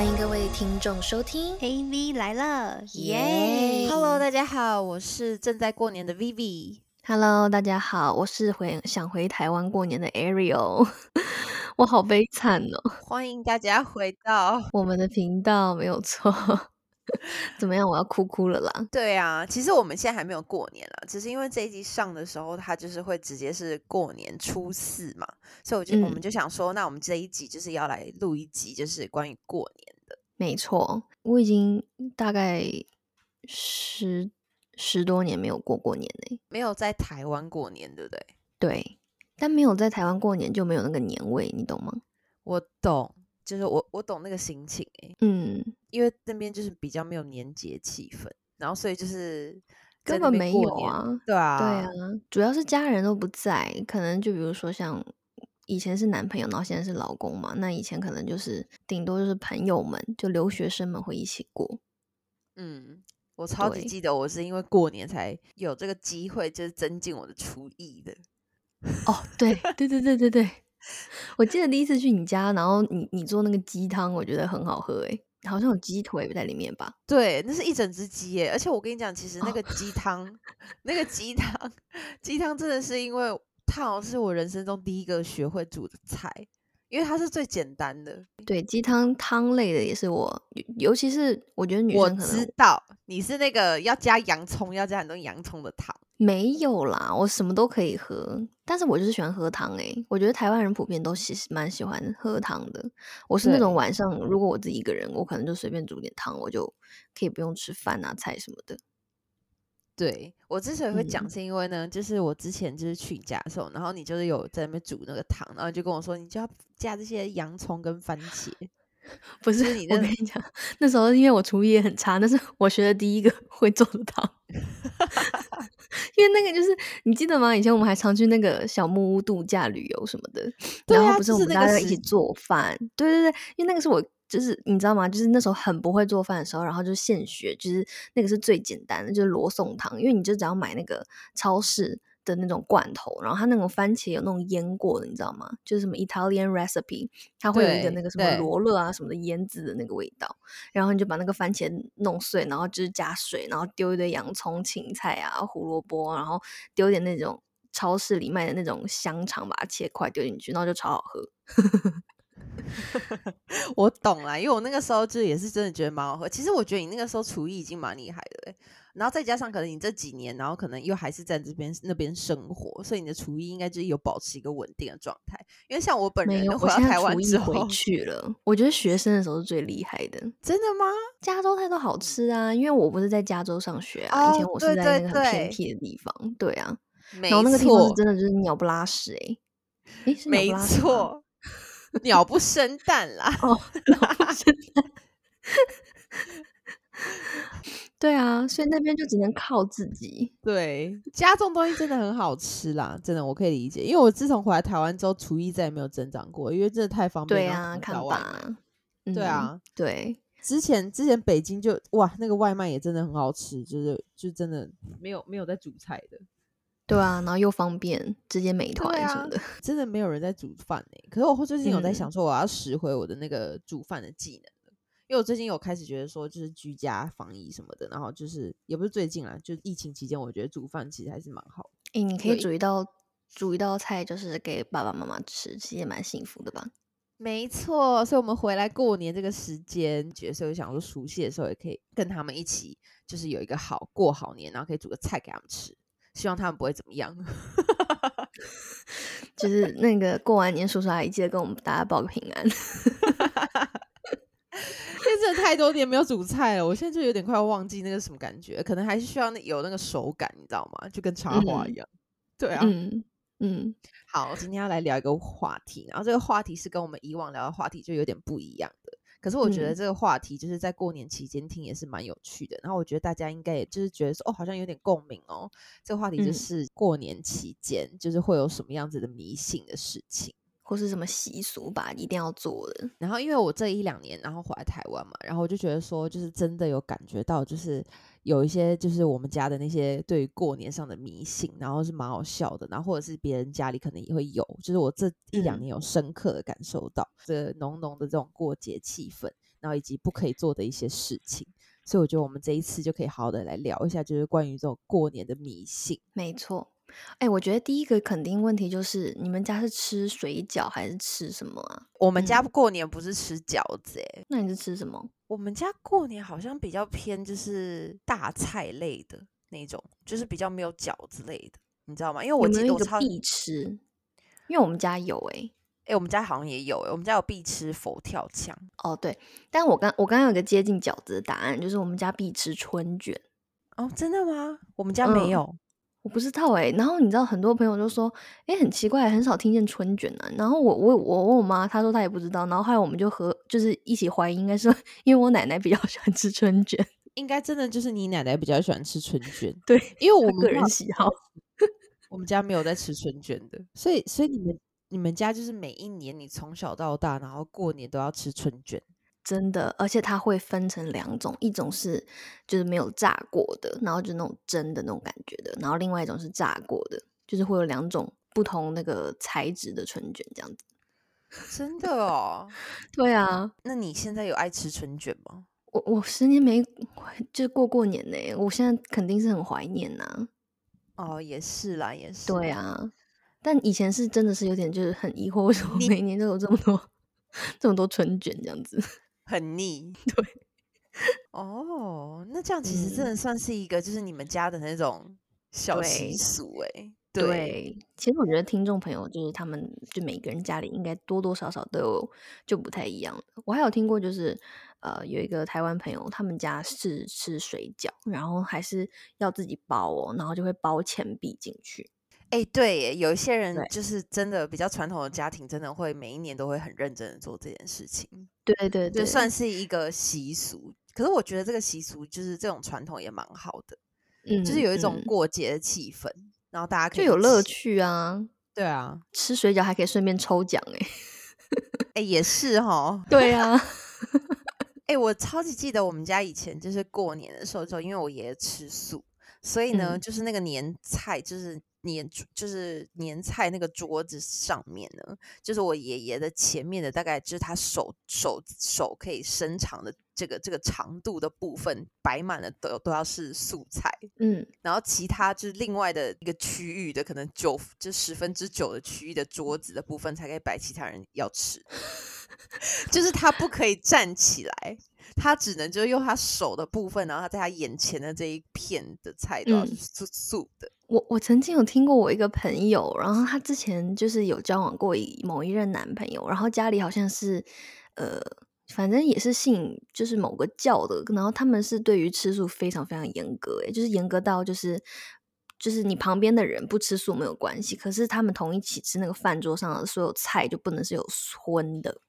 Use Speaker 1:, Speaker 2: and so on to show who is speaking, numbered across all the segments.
Speaker 1: 欢迎各位听众收听
Speaker 2: AV 来了，
Speaker 1: 耶
Speaker 2: ！Hello，大家好，我是正在过年的 Vivi。
Speaker 1: Hello，大家好，我是回想回台湾过年的 Ariel，我好悲惨哦。
Speaker 2: 欢迎大家回到
Speaker 1: 我们的频道没有错，怎么样？我要哭哭了啦。
Speaker 2: 对啊，其实我们现在还没有过年了，只是因为这一集上的时候，它就是会直接是过年初四嘛，所以我就、我们
Speaker 1: 嗯
Speaker 2: 就想说，那我们这一集就是要来录一集，就是关于过年的。
Speaker 1: 没错，我已经大概十十多年没有过过年嘞。
Speaker 2: 没有在台湾过年，对不对？
Speaker 1: 对，但没有在台湾过年就没有那个年味，你懂吗？
Speaker 2: 我懂，就是我我懂那个心情诶、
Speaker 1: 嗯，
Speaker 2: 因为那边就是比较没有年节气氛，然后所以就是
Speaker 1: 根本没有啊。
Speaker 2: 对啊，
Speaker 1: 对啊，主要是家人都不在，可能就比如说像以前是男朋友，然后现在是老公嘛，那以前可能就是顶多就是朋友们，就留学生们会一起过。
Speaker 2: 嗯，我超级记得，我是因为过年才有这个机会，就是增进我的厨艺的。
Speaker 1: 哦，对对对对对对，我记得第一次去你家，然后你你做那个鸡汤，我觉得很好喝诶，好像有鸡腿在里面吧？
Speaker 2: 对，那是一整只鸡耶！而且我跟你讲，其实那
Speaker 1: 哦
Speaker 2: 个鸡汤，那个鸡汤，鸡汤真的是因为它好像是我人生中第一个学会煮的菜，因为它是最简单的。
Speaker 1: 对，鸡汤汤类的也是我，尤其是我觉得女
Speaker 2: 我
Speaker 1: 生可能
Speaker 2: 知道你是那个要加洋葱，要加很多洋葱的汤。
Speaker 1: 没有啦，我什么都可以喝，但是我就是喜欢喝汤诶、我觉得台湾人普遍都喜蛮喜欢喝汤的。我是那种晚上如果我自己一个人，我可能就随便煮点汤，我就可以不用吃饭啊菜什么的。
Speaker 2: 对我之所以会讲，
Speaker 1: 嗯
Speaker 2: 是因为呢，就是我之前就是去你家的时候，然后你就是有在那边煮那个汤，然后就跟我说，你就要加这些洋葱跟番茄。
Speaker 1: 不是
Speaker 2: 是你那
Speaker 1: 我跟你讲，那时候因为我厨艺也很差，那是我学的第一个 会做的汤。因为那个就是你记得吗？以前我们还常去那个小木屋度假旅游什么的，
Speaker 2: 啊
Speaker 1: 然后不是我们大家一起做饭，对对对，因为那个是我就是你知道吗？就是那时候很不会做饭的时候，然后就现学，就是那个是最简单的，就是罗宋汤，因为你就只要买那个超市的那种罐头，然后它那种番茄有那种腌过的，你知道吗？就是什么 Italian recipe，它会有一个那个什么罗勒啊什么的腌制的那个味道，然后你就把那个番茄弄碎，然后就是加水，然后丢一堆洋葱、芹菜啊、胡萝卜，然后丢一点那种超市里卖的那种香肠，把它切块丢进去，然后就超好喝。
Speaker 2: 我懂啦，因为我那个时候就也是真的觉得蛮好喝。其实我觉得你那个时候厨艺已经蛮厉害的欸、然后再加上可能你这几年，然后可能又还是在这边那边生活，所以你的厨艺应该就是有保持一个稳定的状态。因为像我本，人回到
Speaker 1: 我现在
Speaker 2: 台湾之
Speaker 1: 厨艺回，去了。我觉得学生的时候是最厉害的。
Speaker 2: 真的吗？
Speaker 1: 加州菜都好吃啊，因为我不是在加州上学啊，以前
Speaker 2: 哦
Speaker 1: 我是在那个很偏僻的地方，对啊，然后那个地方是，真的就是鸟不拉屎诶、诶，是鸟
Speaker 2: 没错，鸟不生蛋啦。
Speaker 1: 哦，鸟不生蛋。对啊，所以那边就只能靠自己。
Speaker 2: 对，加这种东西真的很好吃啦，真的我可以理解。因为我自从回来台湾之后，厨艺再也没有增长过，因为真的太方便。
Speaker 1: 对啊，看吧。嗯，
Speaker 2: 对啊，
Speaker 1: 对，
Speaker 2: 之前之前北京就哇，那个外卖也真的很好吃，就是就真的没有没有在煮菜的，
Speaker 1: 对啊，然后又方便，直接美团什么的。
Speaker 2: 真的没有人在煮饭呢、可是我最近有在
Speaker 1: 嗯
Speaker 2: 想说，我要拾回我的那个煮饭的技能了，因为我最近有开始觉得说，就是居家防疫什么的，然后就是也不是最近啦，就是疫情期间，我觉得煮饭其实还是蛮好的。
Speaker 1: 诶，你可以煮一道煮一道菜，就是给爸爸妈妈吃，其实也蛮幸福的吧？
Speaker 2: 没错，所以我们回来过年这个时间，觉得所以我想说熟悉的时候也可以跟他们一起，就是有一个好过好年，然后可以煮个菜给他们吃，希望他们不会怎么样。
Speaker 1: 就是那个过完年，叔叔阿姨记得跟我们大家报个平安。
Speaker 2: 真的太多年没有煮菜了，我现在就有点快要忘记那个什么感觉，可能还是需要那有那个手感，你知道吗？就跟插花一
Speaker 1: 嗯
Speaker 2: 样。对啊，
Speaker 1: 嗯嗯，
Speaker 2: 好，今天要来聊一个话题，然后这个话题是跟我们以往聊的话题就有点不一样的。可是我觉得
Speaker 1: 嗯
Speaker 2: 这个话题就是在过年期间听也是蛮有趣的，然后我觉得大家应该也就是觉得说哦，好像有点共鸣哦。这个话题就
Speaker 1: 嗯
Speaker 2: 是过年期间就是会有什么样子的迷信的事情。
Speaker 1: 或是什么习俗吧，一定要做的。
Speaker 2: 然后因为我这一两年，然后回来台湾嘛，然后我就觉得说，就是真的有感觉到，就是有一些就是我们家的那些对于过年上的迷信，然后是蛮好笑的，然后或者是别人家里可能也会有，就是我这一两
Speaker 1: 嗯
Speaker 2: 年有深刻的感受到这浓浓的这种过节气氛。然后以及不可以做的一些事情。所以我觉得我们这一次就可以好好的来聊一下，就是关于这种过年的迷信。
Speaker 1: 没错，哎，我觉得第一个肯定问题就是你们家是吃水饺还是吃什么啊？
Speaker 2: 我们家过年不是吃饺子，哎，
Speaker 1: 那你是吃什么？
Speaker 2: 我们家过年好像比较偏就是大菜类的那种，就是比较没有饺子类的，你知道吗？因为我记得我
Speaker 1: 必吃，因为我们家有哎。
Speaker 2: 哎，我们家好像也有哎，我们家有必吃佛跳墙
Speaker 1: 哦，对，但我刚我刚刚有个接近饺子的答案，就是我们家必吃春卷
Speaker 2: 哦，真的吗？我们家没有，
Speaker 1: 我不知道哎。然后你知道很多朋友就说，哎，很奇怪，很少听见春卷呢。然后我我我问我妈，她说她也不知道。然后后来我们就和就是一起怀疑，应该是因为我奶奶比较 喜欢吃春卷，
Speaker 2: 应该真的就是你奶奶比较喜欢吃春卷，
Speaker 1: 对，
Speaker 2: 因为我们
Speaker 1: 个人喜好，
Speaker 2: 我们家没有在吃春卷的，所以所以你们。你们家就是每一年，你从小到大，然后过年都要吃春卷，
Speaker 1: 真的，而且它会分成两种，一种是就是没有炸过的，然后就那种蒸的那种感觉的，然后另外一种是炸过的，就是会有两种不同那个材质的春卷这样子。
Speaker 2: 真的哦？
Speaker 1: 对啊。
Speaker 2: 那你现在有爱吃春卷吗？
Speaker 1: 我我十年没就过过年呢，我现在肯定是很怀念呐。
Speaker 2: 哦，也是啦，也是。
Speaker 1: 对啊。但以前是真的是有点就是很疑惑，为什么每年都有这么多 这么多春卷这样子，
Speaker 2: 很腻。
Speaker 1: 对，
Speaker 2: 哦，那这样其实真的算是一个就是你们家的那种小习俗哎。对，
Speaker 1: 其实我觉得听众朋友就是他们就每个人家里应该多多少少都有就不太一样。我还有听过就是呃有一个台湾朋友，他们家是吃水饺，然后还是要自己包哦，然后就会包钱币进去。
Speaker 2: 哎，对，有一些人就是真的比较传统的家庭，真的会每一年都会很认真的做这件事情。
Speaker 1: 对对，
Speaker 2: 就算是一个习俗。可是我觉得这个习俗就是这种传统也蛮好的，嗯，就是有一种过节的气氛，然后大家可
Speaker 1: 就有乐趣啊。
Speaker 2: 对啊，
Speaker 1: 吃水饺还可以顺便抽奖，哎，
Speaker 2: 哎，也是哈。
Speaker 1: 对啊，
Speaker 2: 哎，我超级记得我们家以前就是过年的时候，就因为我爷爷吃素，所以呢，就是那个年菜就是。年就是年菜那个桌子上面呢，就是我爷爷的前面的大概就是他手手手可以伸长的这个这个长度的部分摆满了都都要是素菜，嗯，然后其他就是另外的一个区域的可能九就十分之九的区域的桌子的部分才可以摆其他人要吃，就是他不可以站起来，他只能就用他手的部分，然后他在他眼前的这一片的菜都要是素素的。
Speaker 1: 我我曾经有听过我一个朋友，然后他之前就是有交往过某一任男朋友，然后家里好像是呃，反正也是信就是某个教的，然后他们是对于吃素非常非常严格，诶就是严格到就是就是你旁边的人不吃素没有关系，可是他们同一起吃那个饭桌上的所有菜就不能是有荤的，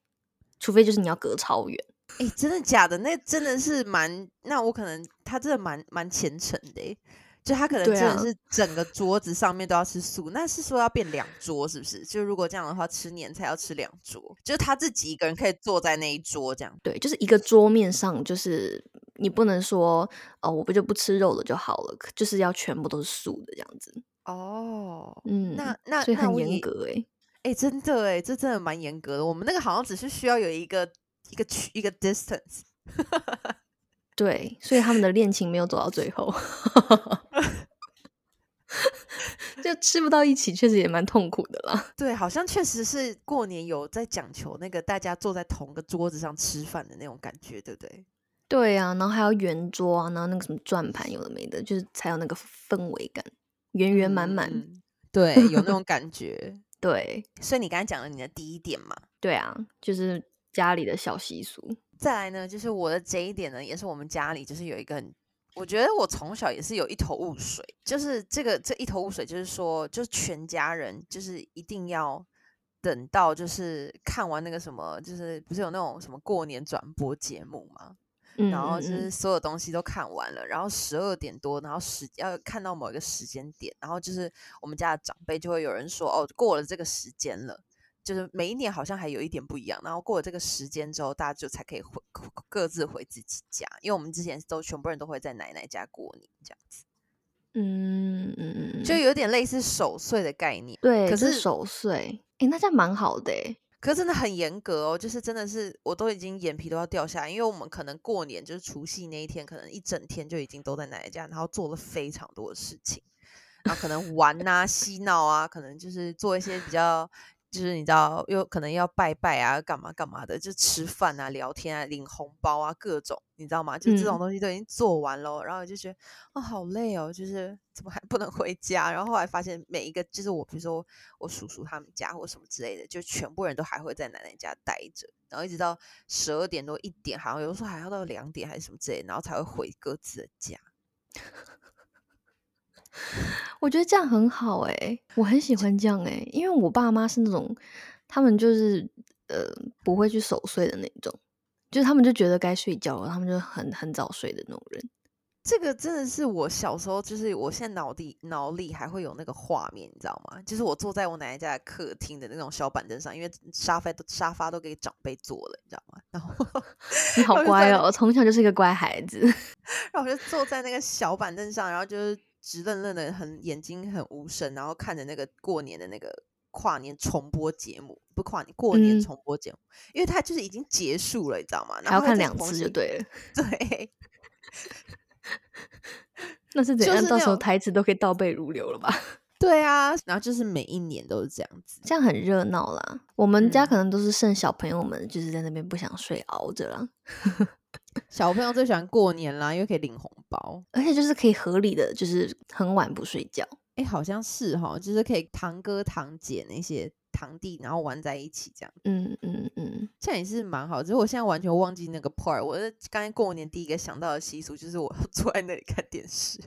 Speaker 1: 除非就是你要隔超远。
Speaker 2: 哎，真的假的？那真的是蛮……那我可能他真的蛮蛮虔诚的就他可能真的是整个桌子上面都要吃素，那是说要变两桌是不是？就如果这样的话，吃年菜要吃两桌，就是他自己一个人可以坐在那一桌这样。
Speaker 1: 对，就是一个桌面上，就是你不能说哦，我不就不吃肉了就好了，就是要全部都是素的这样子。
Speaker 2: 哦，嗯，那那
Speaker 1: 所以很严格哎，
Speaker 2: 哎，真的哎，这真的蛮严格的。我们那个好像只是需要有一个一个区一个 distance。
Speaker 1: 对，所以他们的恋情没有走到最后，就吃不到一起，确实也蛮痛苦的啦。
Speaker 2: 对，好像确实是过年有在讲求那个大家坐在同个桌子上吃饭的那种感觉，对不对？
Speaker 1: 对啊，然后还要圆桌啊，然后那个什么转盘有的没的，就是才有那个氛围感，圆圆满满，
Speaker 2: 对，有那种感觉。
Speaker 1: 对，
Speaker 2: 所以你刚才讲了你的第一点嘛？
Speaker 1: 对啊，就是家里的小习俗。
Speaker 2: 再来呢，就是我的这一点呢，也是我们家里就是有一个很，我觉得我从小也是有一头雾水，就是这个这一头雾水，就是说，就是全家人就是一定要等到就是看完那个什么，就是不是有那种什么过年转播节目吗？然后就是所有东西都看完了，然后十二点多，然后时要看到某一个时间点，然后就是我们家的长辈就会有人说，哦，过了这个时间了。就是每一年好像还有一点不一样，然后过了这个时间之后，大家就才可以回各自回自己家，因为我们之前都全部人都会在奶奶家过年这样子。嗯嗯嗯，就有点类似守岁的概念。
Speaker 1: 对，可是守岁，哎，那这样蛮好的哎。
Speaker 2: 可真的很严格哦，就是真的是我都已经眼皮都要掉下来，因为我们可能过年就是除夕那一天，可能一整天就已经都在奶奶家，然后做了非常多的事情，然后可能玩啊、嬉闹啊，可能就是做一些比较。就是你知道，又可能要拜拜啊，干嘛干嘛的，就吃饭啊、聊天啊、领红包啊，各种，你知道吗？就这种东西都已经做完了，然后就觉得哦，好累哦，就是怎么还不能回家？然后后来发现，每一个就是我，比如说我叔叔他们家或什么之类的，就全部人都还会在奶奶家待着，然后一直到十二点多一点，好像有时候还要到两点还是什么之类，然后才会回各自的家。
Speaker 1: 我觉得这样很好哎，我很喜欢这样哎，因为我爸妈是那种，他们就是呃不会去守岁的那种，就是他们就觉得该睡觉了，他们就很很早睡的那种人。
Speaker 2: 这个真的是我小时候，就是我现在脑里脑里还会有那个画面，你知道吗？就是我坐在我奶奶家的客厅的那种小板凳上，因为沙发都沙发都给长辈坐了，你知道吗？然后
Speaker 1: 你好乖哦，从小就是一个乖孩子。
Speaker 2: 然后我就坐在那个小板凳上，然后就是。直愣愣的，很眼睛很无神，然后看着那个过年的那个跨年重播节目，不跨年过年重播节目，因为它就是已经结束了，你知道吗？
Speaker 1: 还要看两次就对了。
Speaker 2: 对，
Speaker 1: 那是怎样？到时候台词都可以倒背如流了吧？
Speaker 2: 对啊，然后就是每一年都是这样子，
Speaker 1: 这样很热闹啦。我们家可能都是剩小朋友们，就是在那边不想睡，熬着啦。
Speaker 2: 小朋友最喜欢过年啦，因为可以领红包，
Speaker 1: 而且就是可以合理的，就是很晚不睡觉。
Speaker 2: 哎，好像是哈，就是可以堂哥堂姐那些堂弟，然后玩在一起这样。
Speaker 1: 嗯嗯嗯，
Speaker 2: 这样也是蛮好。只是我现在完全忘记那个 part。我刚才过年第一个想到的习俗就是我 坐在那里看电视。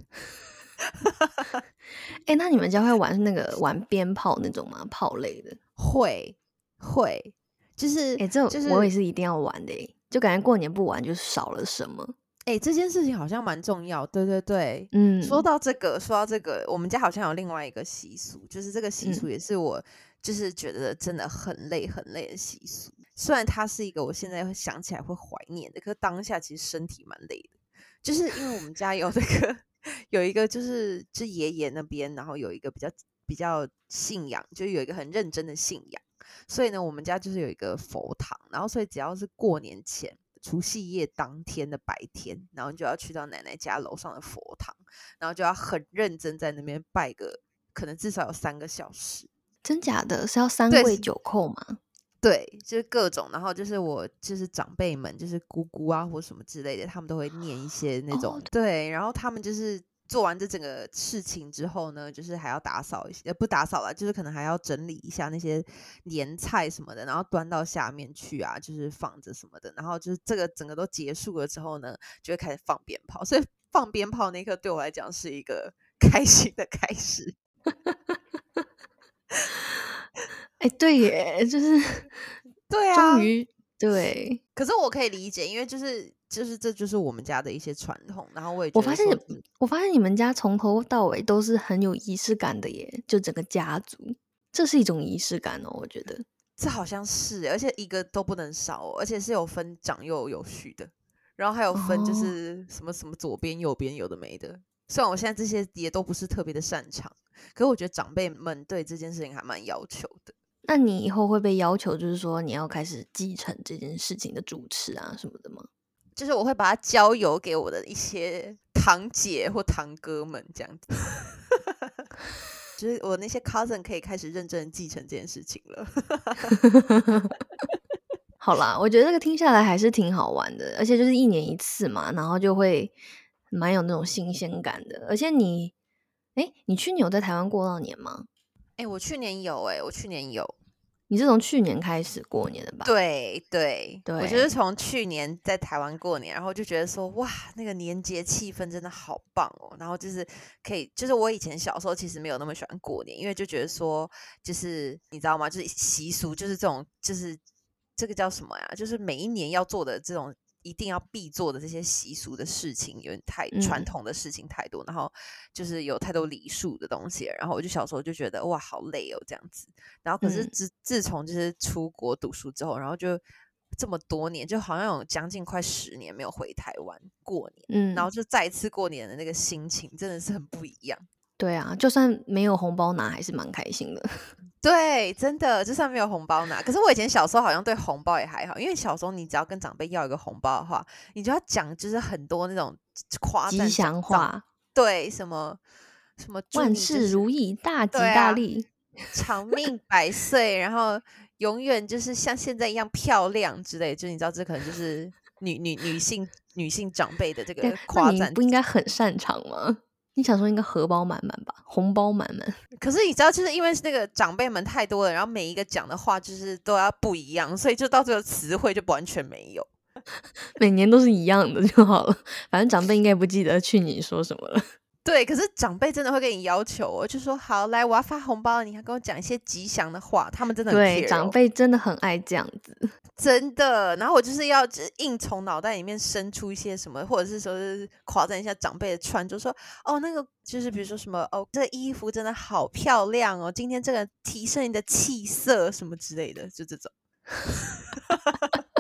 Speaker 1: 哎，那你们家会玩那个玩鞭炮那种吗？炮类的？
Speaker 2: 会会，就是
Speaker 1: 哎，这我也是一定要玩的。就感觉过年不玩就少了什么，
Speaker 2: 哎，这件事情好像蛮重要。对对对，
Speaker 1: 嗯，
Speaker 2: 说到这个，说到这个，我们家好像有另外一个习俗，就是这个习俗也是我就是觉得真的很累很累的习俗。虽然它是一个我现在想起来会怀念的，可当下其实身体蛮累的，就是因为我们家有这个 有一个就是就爷爷那边，然后有一个比较比较信仰，就有一个很认真的信仰。所以呢，我们家就是有一个佛堂，然后所以只要是过年前、除夕夜当天的白天，然后就要去到奶奶家楼上的佛堂，然后就要很认真在那边拜个，可能至少有三个小时。
Speaker 1: 真假的？是要三跪九叩吗？
Speaker 2: 对，就是各种，然后就是我就是长辈们，就是姑姑啊或什么之类的，他们都会念一些那种对，然后他们就是。做完这整个事情之后呢，就是还要打扫一些，不打扫了，就是可能还要整理一下那些年菜什么的，然后端到下面去啊，就是放着什么的，然后就是这个整个都结束了之后呢，就会开始放鞭炮，所以放鞭炮那一刻对我来讲是一个 开心的开始。
Speaker 1: 哎，对耶，就是
Speaker 2: 对啊，
Speaker 1: 终于对，
Speaker 2: 可是我可以理解，因为就是。就是这就是我们家的一些传统，然后我也
Speaker 1: 我发现我发现你们家从头到尾都是很有仪式感的耶，就整个家族，这是一种仪式感哦，我觉得
Speaker 2: 这好像是，而且一个都不能少，而且是有分长幼有序的，然后还有分就是什么什么左边右边有的没的，虽然我现在这些也都不是特别的擅长，可是我觉得长辈们对这件事情还蛮要求的。
Speaker 1: 那你以后会被要求，就是说你要开始继承这件事情的主持啊什么的吗？
Speaker 2: 就是我会把它交由给我的一些堂姐或堂哥们这样子，就是我那些 cousin 可以开始认真继承这件事情了。
Speaker 1: 好啦，我觉得这个听下来还是挺好玩的，而且就是一年一次嘛，然后就会蛮有那种新鲜感的。而且你，哎，你去年有在台湾过到年吗？
Speaker 2: 哎，我去年有，哎，我去年有。
Speaker 1: 你是从去年开始过年的吧？
Speaker 2: 对对
Speaker 1: 对，
Speaker 2: 我就是从去年在台湾过年，然后就觉得说哇，那个年节气氛真的好棒哦。然后就是可以，就是我以前小时候其实没有那么喜欢过年，因为就觉得说，就是你知道吗？就是习俗，就是这种，就是这个叫什么呀？就是每一年要做的这种。一定要必做的这些习俗的事情，有点太传统的事情太多，然后就是有太多礼数的东西，然后我就小时候就觉得哇，好累哦，这样子。然后可是自自从就是出国读书之后，然后就这么多年，就好像有将近快十年没有回台湾过年，嗯，然后就再次过年的那个心情真的是很不一样。
Speaker 1: 对啊，就算没有红包拿，还是蛮开心的。
Speaker 2: 对，真的，就算没有红包拿。可是我以前小时候好像对红包也还好，因为小时候你只要跟长辈要一个红包的话，你就要讲就是很多那种夸
Speaker 1: 吉祥话，
Speaker 2: 对，什么什么
Speaker 1: 万事如意、大吉大利、
Speaker 2: 长命百岁，然后永远就是像现在一样漂亮之类。就你知道，这可能就是女女女性女性长辈的这个夸赞，
Speaker 1: 不应该很擅长吗？你小时候应该荷包满满吧，红包满满。
Speaker 2: 可是你知道，就是因为那个长辈们太多了，然后每一个讲的话就是都要不一样，所以就到最后词汇就完全没有。
Speaker 1: 每年都是一样的就好了，反正长辈应该不记得去年说什么了。
Speaker 2: 对，可是长辈真的会给你要求哦，就说好来，我要发红包，你还跟我讲一些吉祥的话，他们真的
Speaker 1: 对长辈真的很爱这样子，
Speaker 2: 真的。然后我就是要硬从脑袋里面生出一些什么，或者是说是夸赞一下长辈的穿，着说哦，那个就是比如说什么哦，这衣服真的好漂亮哦，今天这个提升你的气色什么之类的，就这种。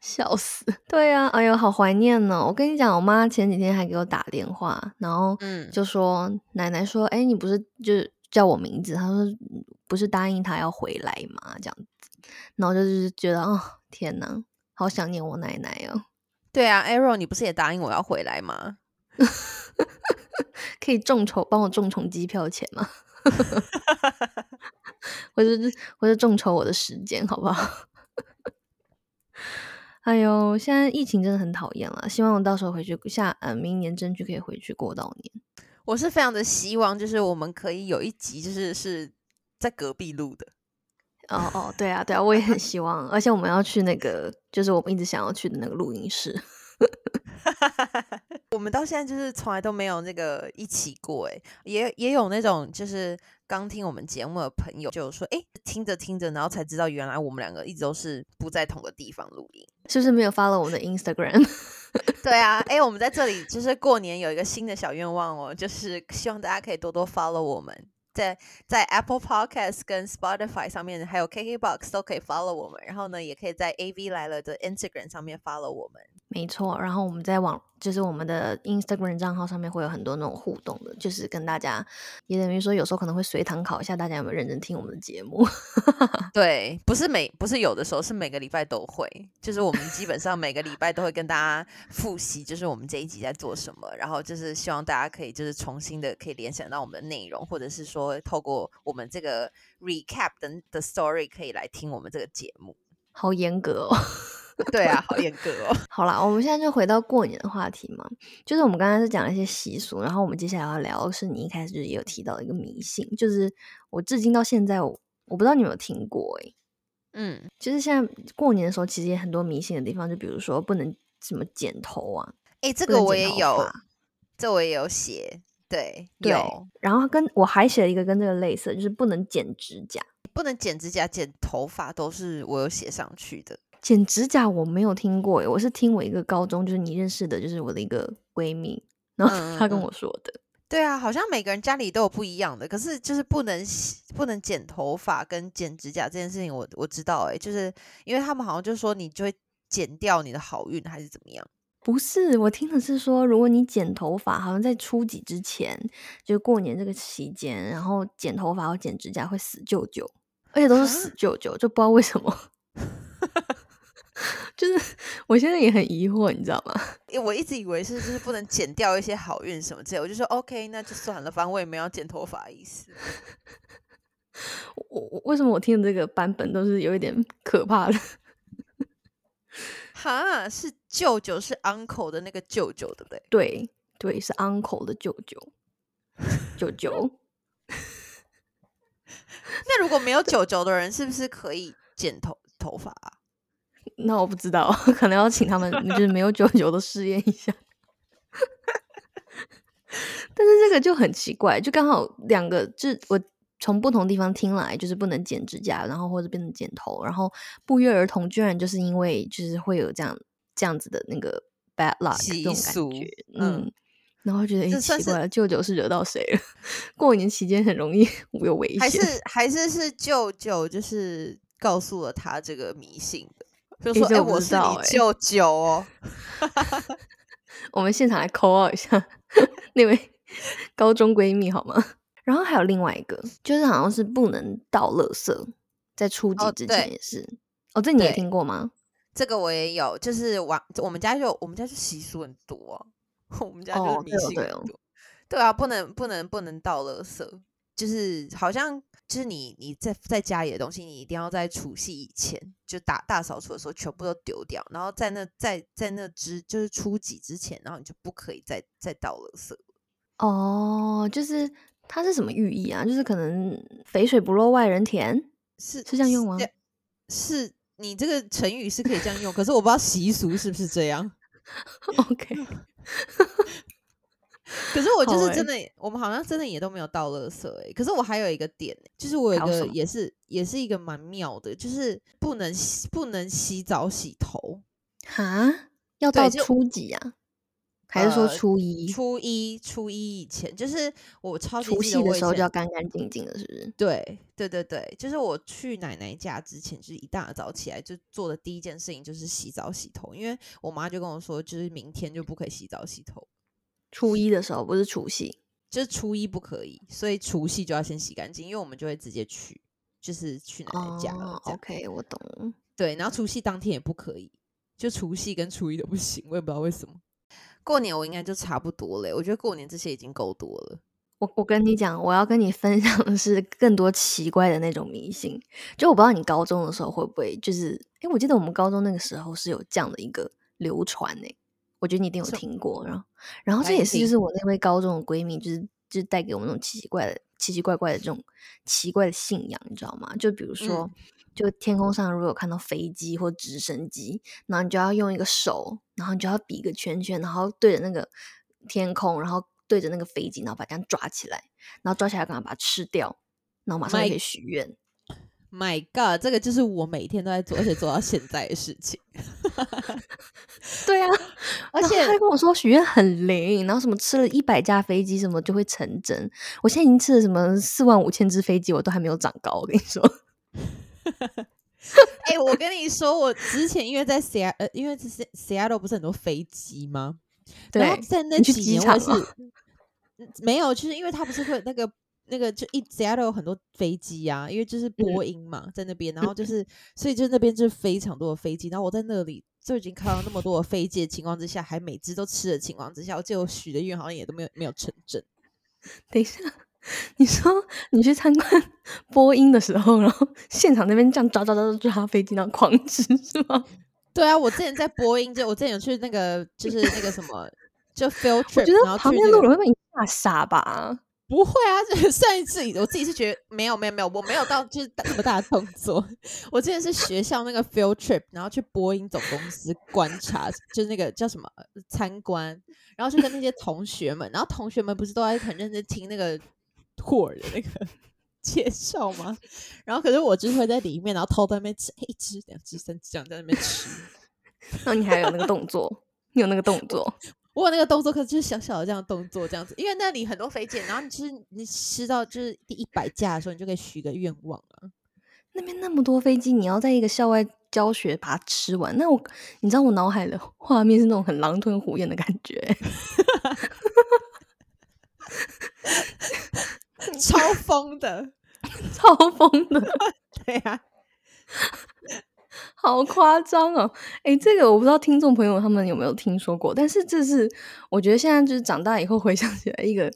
Speaker 1: 笑死！对呀，哎呦，好怀念呢。我跟你讲，我妈前几天还给我打电话，然后就说奶奶说，哎，你不是就是叫我名字？她说不是答应她要回来吗？这样子，然后就是觉得，哦，天哪，好想念我奶奶哦。
Speaker 2: 对啊，Arrow，你不是也答应我要回来吗？
Speaker 1: 可以众筹帮我众筹机票钱吗？或者或者众筹我的时间，好不好？哎呦，现在疫情真的很讨厌了。希望我到时候回去下，呃，明年争取可以回去过到年。
Speaker 2: 我是非常的希望，就是我们可以有一集，就是是在隔壁录的。
Speaker 1: 哦哦，对啊，对啊，我也很希望。而且我们要去那个，就是我们一直想要去的那个录音室。
Speaker 2: 我们到现在就是从来都没有那个一起过，哎，也也有那种就是刚听我们节目的朋友就说，哎，听着听着，然后才知道原来我们两个一直都是不在同个地方录音。
Speaker 1: 是不是没有发了我们的 Instagram？
Speaker 2: 对啊，哎，我们在这里就是过年有一个新的小愿望哦，就是希望大家可以多多 follow 我们，在在 Apple Podcast 跟 Spotify 上面，还有 KKBox 都可以 follow 我们，然后呢，也可以在 AV 来了的 Instagram 上面 follow 我们。
Speaker 1: 没错，然后我们在网，就是我们的 Instagram 账号上面会有很多那种互动的，就是跟大家，也等于说有时候可能会随堂考一下大家有没有认真听我们的节目。
Speaker 2: 对，不是每不是有的时候是每个礼拜都会，就是我们基本上每个礼拜都会跟大家复习，就是我们这一集在做什么，然后就是希望大家可以就是重新的可以联想到我们的内容，或者是说透过我们这个 recap 的的 story 可以来听我们这个节目。
Speaker 1: 好严格哦。
Speaker 2: 对啊，好严格哦。
Speaker 1: 好啦，我们现在就回到过年的话题嘛，就是我们刚刚是讲了一些习俗，然后我们接下来要聊的是你一开始就也有提到一个迷信，就是我至今到现在我我不知道你有没有听过哎，嗯，就是现在过年的时候其实也很多迷信的地方，就比如说不能什么剪头啊，
Speaker 2: 哎，这个我也有，这我也有写，对，有，
Speaker 1: 然后跟我还写了一个跟这个类似，就是不能剪指甲，
Speaker 2: 不能剪指甲、剪头发都是我有写上去的。
Speaker 1: 剪指甲我没有听过诶，我是听我一个高中就是你认识的，就是我的一个闺蜜，然后她跟我说的。
Speaker 2: 对啊，好像每个人家里都有不一样的，可是就是不能不能剪头发跟剪指甲这件事情，我我知道诶，就是因为他们好像就说你就会剪掉你的好运还是怎么样？
Speaker 1: 不是，我听的是说，如果你剪头发，好像在初几之前，就过年这个期间，然后剪头发或剪指甲会死舅舅，而且都是死舅舅，就不知道为什么。就是我现在也很疑惑，你知道吗？
Speaker 2: 我一直以为是就是不能剪掉一些好运什么之类，我就说 OK，那就算了，反正我也没有剪头发意思。
Speaker 1: 我我为什么我听的这个版本都是有一点可怕的？
Speaker 2: 哈，是舅舅是 uncle 的那个舅舅，对不对？
Speaker 1: 对对，是 uncle 的舅舅，舅舅。
Speaker 2: 那如果没有舅舅的人，是不是可以剪头头发啊？
Speaker 1: 那我不知道，可能要请他们，就是没有九九的试验一下。但是这个就很奇怪，就刚好两个，就我从不同地方听来，就是不能剪指甲，然后或者变成剪头，然后不约而同，居然就是因为就是会有这样这样子的那个 bad luck 这种感觉，嗯，然后觉得哎奇怪，舅舅是惹到谁了？过年期间很容易有危险，
Speaker 2: 还是还是是舅舅就是告诉了他这个迷信的。就说：“哎，我是你舅舅哦。”
Speaker 1: 我们现场来 call 一下那位 高中闺蜜好吗？然后还有另外一个，就是好像是不能倒垃圾，在初几
Speaker 2: 哦
Speaker 1: 之前也是。哦，这你也听过吗？
Speaker 2: 这个我也有，就是往我们家就我们家就习俗很多、啊，我们家就迷
Speaker 1: 对哦对哦
Speaker 2: 信很多。对啊，不能不能不能倒垃圾，就是好像就是你你在在家里的东西，你一定要在除夕以前就大大扫除的时候全部都丢掉，然后在那在在那之就是初几之前，然后你就不可以再再倒垃圾。
Speaker 1: 哦，就是它是什么寓意啊？就是可能肥水不落外人田，
Speaker 2: 是
Speaker 1: 是这样用吗？
Speaker 2: 是你这个成语是可以这样用，可是我不知道习俗是不是这样。
Speaker 1: OK，
Speaker 2: 可是我就是真的，我们好像真的也都没有倒垃圾哎、可是我还有一个点、就是我有一个也是也是一个蛮妙的，就是不能洗不能洗澡洗头。
Speaker 1: 哈，要到初几啊？还是说
Speaker 2: 呃
Speaker 1: 初一？
Speaker 2: 初一初一以前，就是我超级
Speaker 1: 除
Speaker 2: 记得我以
Speaker 1: 夕的时候就要干干净净的，是不是？
Speaker 2: 对对对对，就是我去奶奶家之前，就是一大早起来就做的第一件事情就是洗澡洗头，因为我妈就跟我说，就是明天就不可以洗澡洗头，
Speaker 1: 初一的时候不是除夕
Speaker 2: 就是初一不可以，所以除夕就要先洗干净，因为我们就会直接去，就是去奶奶家。
Speaker 1: OK，我懂。
Speaker 2: 对，然后除夕当天也不可以，就除夕跟初一都不行，我也不知道为什么。过年我应该就差不多了，我觉得过年这些已经够多了。
Speaker 1: 我我跟你讲，我要跟你分享的是更多奇怪的那种迷信。就我不知道你高中的时候会不会，就是哎，诶我记得我们高中那个时候是有这样的一个流传呢、我觉得你一定有听过。然后，然后这也是就是我那位高中的闺蜜，就是就是带给我们那种奇奇怪的、奇奇怪怪的这种奇怪的信仰，你知道吗？就比如说，
Speaker 2: 嗯
Speaker 1: 就天空上如果有看到飞机或直升机，然后你就要用一个手，然后你就要比一个圈圈，然后对着那个天空，然后对着那个飞机，然后把它这样抓起来，然后抓起来，赶快把它吃掉，然后马上就可以许愿。
Speaker 2: My God，这个就是我每天都在做，而且做到现在的事情。
Speaker 1: 对啊，
Speaker 2: 而且
Speaker 1: 他就跟我说许愿很灵，然后什么吃了一百架飞机什么就会成真。我现在已经吃了什么四万五千只飞机，我都还没有长高。我跟你说，
Speaker 2: 哎、我跟你说，我之前因为在 s e 呃，因为这是 Seattle 不是很多飞机吗？然后
Speaker 1: 对，
Speaker 2: 在那几年是嗯没有，就是因为他不是会那个那个就一 Seattle 有很多飞机啊，因为就是波音嘛，在那边，然后就 是所以就那边就是非常多的飞机，然后我在那里就已经看到那么多的飞机的情况之下，还每只都吃的情况之下，我记得我许的愿好像也都没有没有成真。
Speaker 1: 等一下，你说你去参观 波音的时候，然后现场那边这样抓抓抓抓抓飞机，然后狂吃是吗？
Speaker 2: 对啊，我之前在波音，就我之前有去那个就是那个什么，就 field
Speaker 1: 我
Speaker 2: trip，
Speaker 1: 觉
Speaker 2: 然
Speaker 1: 得旁边路人会被你吓傻吧？
Speaker 2: 不会啊，就是上一次我自己是觉得没有没有没有，我没有到就是那么大的动作。我之前是学校那个 field trip，然后去波音总公司观察，就是那个叫什么参观，然后就跟那些同学们，然后同学们不是都在很认真听那个 tour 的那个 介绍吗？然后可是我就是会在里面，然后偷在那边吃，一只、两只、三只这样在那边吃。
Speaker 1: 然后你还有那个动作，你有那个动作，
Speaker 2: 我有那个动作，可是就是小小的这样的动作，这样子，因为那里很多飞机，然后你就是你吃到就是第一百架的时候，你就可以许个愿望啊。
Speaker 1: 那边那么多飞机，你要在一个校外教学把它吃完，那我你知道我脑海的 画面是那种很狼吞虎咽的感觉。
Speaker 2: 超疯的，
Speaker 1: 超疯的，
Speaker 2: 对啊，
Speaker 1: 好夸张哦！诶，这个我不知道听众朋友他们有没有听说过，但是这是我觉得现在就是长大以后回想起来一个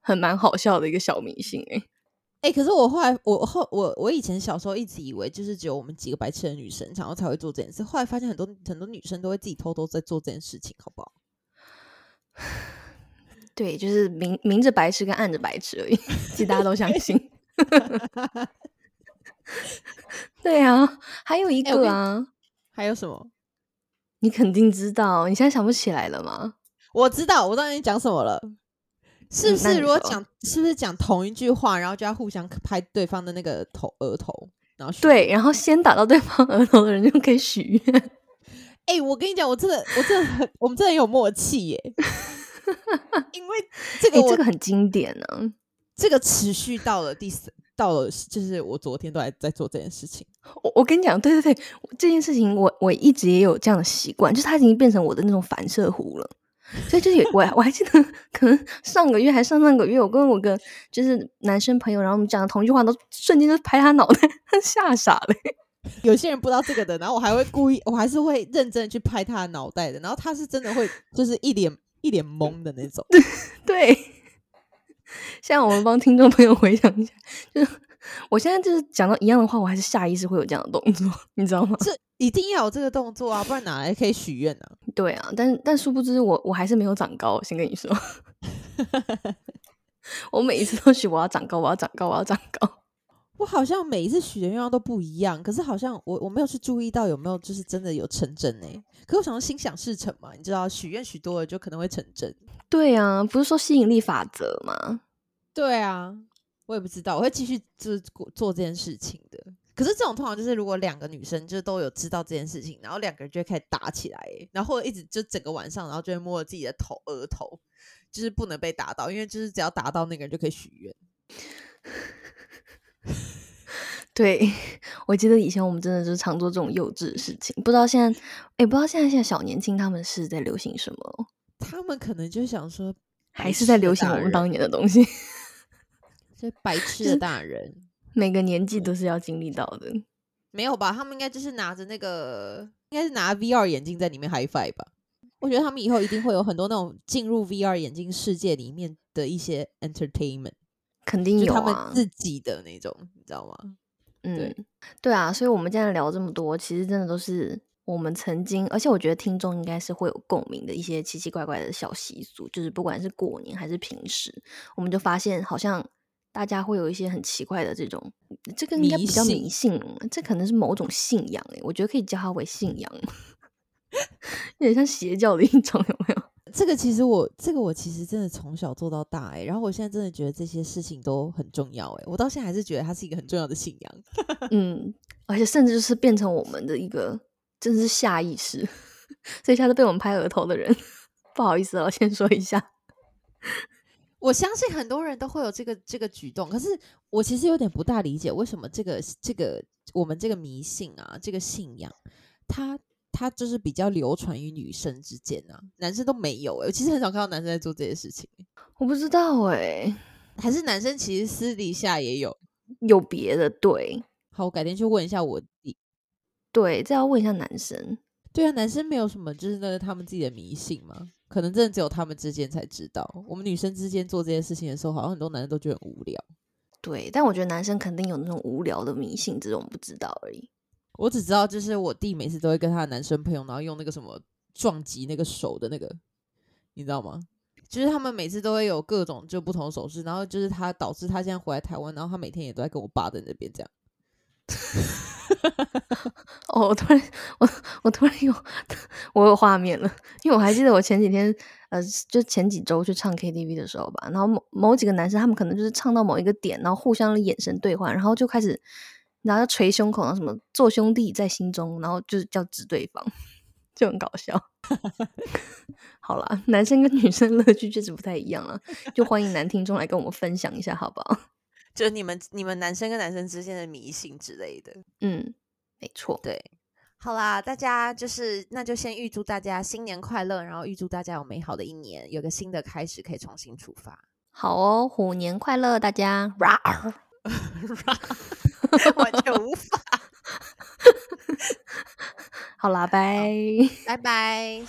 Speaker 1: 很蛮好笑的一个小迷信诶。
Speaker 2: 哎、可是我后来，我后我我以前小时候一直以为就是只有我们几个白痴的女生，然后才会做这件事，后来发现很多很多女生都会自己偷偷在做这件事情，好不好？
Speaker 1: 对，就是明明着白痴跟暗着白痴而已，其实大家都相信。对啊，还有一个啊，
Speaker 2: 还有什么？
Speaker 1: 你肯定知道，你现在想不起来了吗？
Speaker 2: 我知道，我知道你讲什么了。是不是如果讲是不是讲同一句话，然后就要互相拍对方的那个头额头，然后
Speaker 1: 对，然后先打到对方额头的人就可以许愿。
Speaker 2: 哎、我跟你讲，我真的，我真的很，我们真的很有默契耶。因为这个
Speaker 1: 这个很经典呢、
Speaker 2: 这个持续到了第四，到了就是我昨天都还在做这件事情。
Speaker 1: 我我跟你讲，对对对，这件事情我我一直也有这样的习惯，就是它已经变成我的那种反射弧了。所以就是我我还记得，可能上个月还上上个月，我跟我个就是男生朋友，然后我们讲的同一句话，都瞬间就拍他脑袋，他吓傻了。
Speaker 2: 有些人不知道这个的，然后我还会故意，我还是会认真地去拍他的脑袋的，然后他是真的会就是一脸一脸懵的那种。
Speaker 1: 对，现在我们帮听众朋友回想一下，就是我现在就是讲到一样的话，我还是下意识会有这样的动作，你知道吗？
Speaker 2: 这一定要有这个动作啊，不然哪来可以许愿呢？
Speaker 1: 对啊，但但殊不知我我还是没有长高，先跟你说，我每一次都许我要长高，我要长高，我要长高。
Speaker 2: 我好像每一次许的愿望都不一样，可是好像我我没有去注意到有没有就是真的有成真呢？可我想说心想事成嘛，你知道许愿许多了就可能会成真。
Speaker 1: 对啊，不是说吸引力法则吗？
Speaker 2: 对啊，我也不知道，我会继续就是做这件事情的。可是这种通常就是如果两个女生就都有知道这件事情，然后两个人就会开始打起来，然后一直就整个晚上，然后就会摸着自己的头额头，就是不能被打到，因为就是只要打到那个人就可以许愿。
Speaker 1: 对，我记得以前我们真的就是常做这种幼稚的事情。不知道现在，哎，不知道现在现在小年轻他们是在流行什么？
Speaker 2: 他们可能就想说，
Speaker 1: 还是在流行我们当年的东西。
Speaker 2: 这白痴的大人，
Speaker 1: 每个年纪都是要经历到的。
Speaker 2: 没有吧？他们应该就是拿着那个，应该是拿 VR 眼镜在里面 HiFi 吧？我觉得他们以后一定会有很多那种进入 VR 眼镜世界里面的一些 entertainment。
Speaker 1: 肯定有
Speaker 2: 他们自己的那种，你知道吗？
Speaker 1: 嗯，对啊，所以我们今天聊这么多，其实真的都是我们曾经，而且我觉得听众应该是会有共鸣的一些奇奇怪怪的小习俗，就是不管是过年还是平时，我们就发现好像大家会有一些很奇怪的这种，这个应该比较迷信，这可能是某种信仰哎，我觉得可以叫它为信仰，有点像邪教的一种，有没有？
Speaker 2: 这个其实我，这个我其实真的从小做到大哎，然后我现在真的觉得这些事情都很重要哎，我到现在还是觉得它是一个很重要的信仰，
Speaker 1: 嗯，而且甚至就是变成我们的一个，真的是下意识，所以下次被我们拍额头的人，不好意思了，先说一下，
Speaker 2: 我相信很多人都会有这个这个举动，可是我其实有点不大理解，为什么这个这个我们这个迷信啊，这个信仰，它。他就是比较流传于女生之间啊，男生都没有哎。我其实很少看到男生在做这些事情，
Speaker 1: 我不知道哎，
Speaker 2: 还是男生其实私底下也有
Speaker 1: 有别的对。
Speaker 2: 好，我改天去问一下我弟。
Speaker 1: 对，这要问一下男生。
Speaker 2: 对啊，男生没有什么就是那个他们自己的迷信吗？可能真的只有他们之间才知道。我们女生之间做这件事情的时候，好像很多男生都觉得很无聊。
Speaker 1: 对，但我觉得男生肯定有那种无聊的迷信，只是我们不知道而已。
Speaker 2: 我只知道，就是我弟每次都会跟他的男生朋友，然后用那个什么撞击那个手的那个，你知道吗？就是他们每次都会有各种就不同的手势，然后就是他导致他现在回来台湾，然后他每天也都在跟我爸在那边这样。
Speaker 1: 哈 哦，我突然，我我突然有 我有画面了，因为我还记得我前几天，呃，就前几周去唱 KTV 的时候吧，然后某某几个男生，他们可能就是唱到某一个点，然后互相的眼神对换，然后就开始。然后捶胸口啊，什么做兄弟在心中，然后就是叫指对方，就很搞笑。好啦，男生跟女生乐趣确实不太一样了，就欢迎男听众来跟我们分享一下，好不好？
Speaker 2: 就是你们你们男生跟男生之间的迷信之类的，
Speaker 1: 嗯，没错，
Speaker 2: 对，好啦，大家就是那就先预祝大家新年快乐，然后预祝大家有美好的一年，有个新的开始，可以重新出发。
Speaker 1: 好哦，虎年快乐，大家！
Speaker 2: 完全无法。
Speaker 1: 好啦，拜拜
Speaker 2: 拜拜。